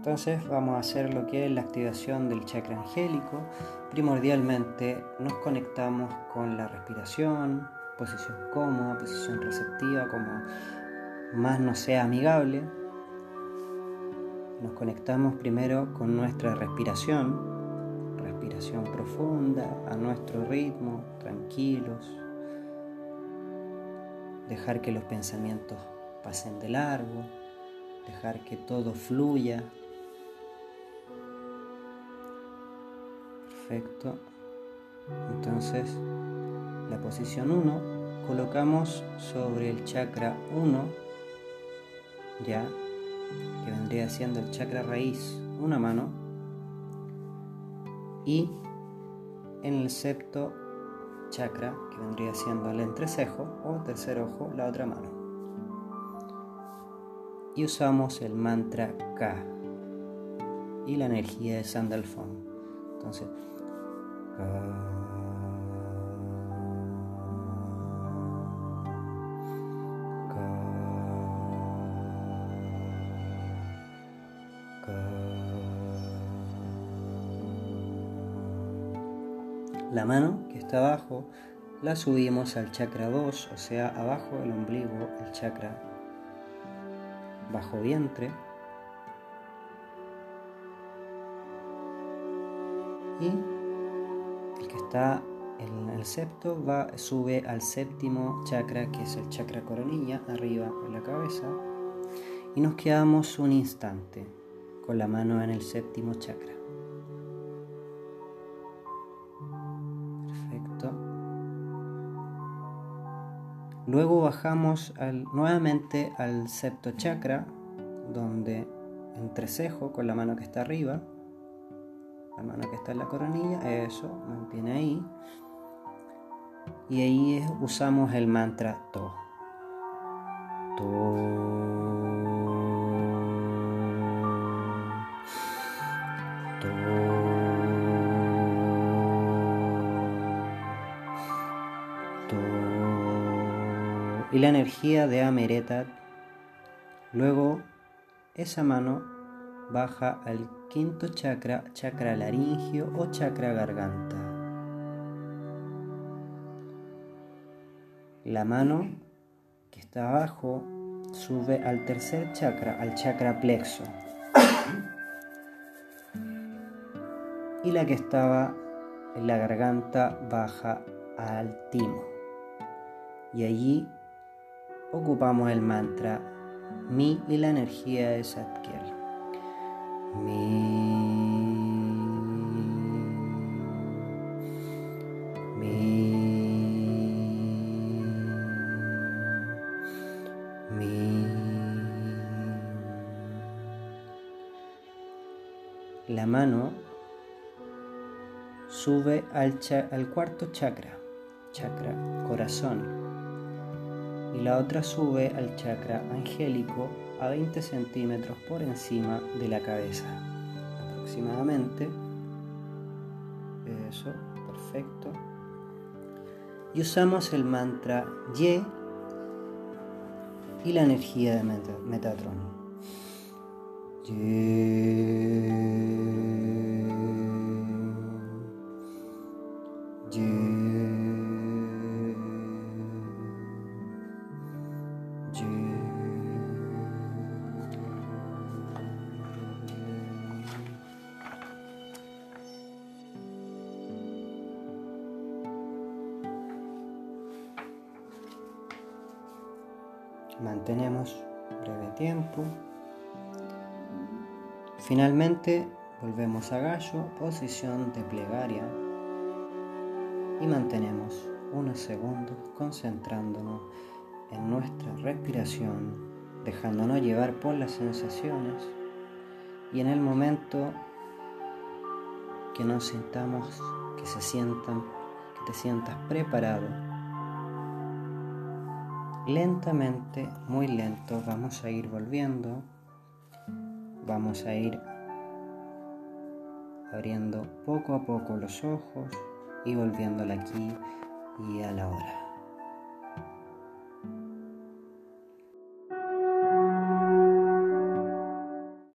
Entonces vamos a hacer lo que es la activación del chakra angélico. Primordialmente nos conectamos con la respiración, posición cómoda, posición receptiva, como más nos sea amigable. Nos conectamos primero con nuestra respiración, respiración profunda, a nuestro ritmo, tranquilos. Dejar que los pensamientos pasen de largo, dejar que todo fluya Perfecto. Entonces, la posición 1 colocamos sobre el chakra 1, ya, que vendría siendo el chakra raíz, una mano, y en el septo chakra, que vendría siendo el entrecejo o tercer ojo, la otra mano. Y usamos el mantra K y la energía de Sandalphon. Entonces, la mano que está abajo la subimos al chakra 2, o sea, abajo del ombligo, el chakra bajo vientre. Y que está en el septo va, sube al séptimo chakra, que es el chakra coronilla, arriba en la cabeza, y nos quedamos un instante con la mano en el séptimo chakra. Perfecto. Luego bajamos nuevamente al septo chakra, donde entrecejo con la mano que está arriba, la mano que está en la coronilla, eso, mantiene ahí. Y ahí usamos el mantra To. To. To. Y la energía de Amereta. Luego, esa mano baja al quinto chakra, chakra laringio o chakra garganta. La mano que está abajo sube al tercer chakra, al chakra plexo. Y la que estaba en la garganta baja al timo. Y allí ocupamos el mantra Mi y la energía de Satkiel. La mano sube al, al cuarto chakra, chakra corazón, y la otra sube al chakra angélico a 20 centímetros por encima de la cabeza, aproximadamente. Eso, perfecto. Y usamos el mantra Ye y la energía de Metatron. Mantenemos breve tiempo. Finalmente volvemos a gallo, posición de plegaria y mantenemos unos segundos concentrándonos en nuestra respiración, dejándonos llevar por las sensaciones y en el momento que nos sintamos, que se sientan, que te sientas preparado lentamente, muy lento, vamos a ir volviendo, vamos a ir abriendo poco a poco los ojos y volviéndola aquí y a la hora.